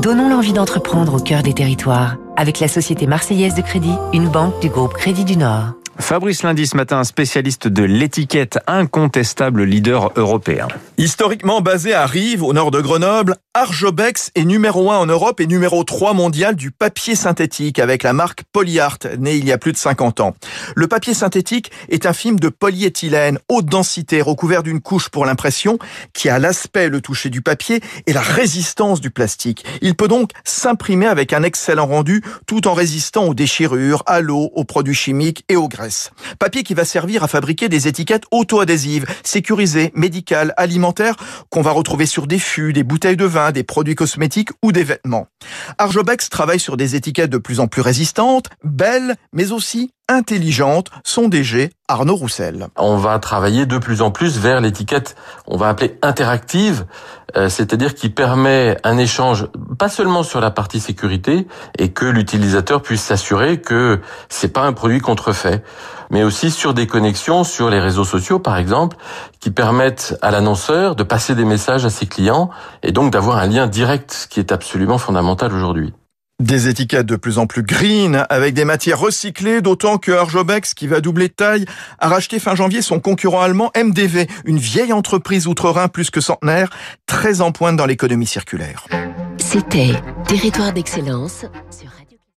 Donnons l'envie d'entreprendre au cœur des territoires avec la Société Marseillaise de Crédit, une banque du groupe Crédit du Nord. Fabrice Lundi ce matin, spécialiste de l'étiquette, incontestable leader européen. Historiquement basé à Rives, au nord de Grenoble, Arjobex est numéro 1 en Europe et numéro 3 mondial du papier synthétique avec la marque Polyart, née il y a plus de 50 ans. Le papier synthétique est un film de polyéthylène, haute densité, recouvert d'une couche pour l'impression, qui a l'aspect, le toucher du papier et la résistance du plastique. Il peut donc s'imprimer avec un excellent rendu tout en résistant aux déchirures, à l'eau, aux produits chimiques et aux graisses. Papier qui va servir à fabriquer des étiquettes auto-adhésives, sécurisées, médicales, alimentaires, qu'on va retrouver sur des fûts, des bouteilles de vin, des produits cosmétiques ou des vêtements. Arjobex travaille sur des étiquettes de plus en plus résistantes, belles, mais aussi intelligente, son DG Arnaud Roussel. On va travailler de plus en plus vers l'étiquette, on va appeler interactive, euh, c'est-à-dire qui permet un échange pas seulement sur la partie sécurité et que l'utilisateur puisse s'assurer que c'est pas un produit contrefait, mais aussi sur des connexions sur les réseaux sociaux par exemple qui permettent à l'annonceur de passer des messages à ses clients et donc d'avoir un lien direct, ce qui est absolument fondamental aujourd'hui. Des étiquettes de plus en plus green, avec des matières recyclées, d'autant que Arjobex, qui va doubler de taille, a racheté fin janvier son concurrent allemand MDV, une vieille entreprise outre-Rhin plus que centenaire, très en pointe dans l'économie circulaire. C'était Territoire d'excellence sur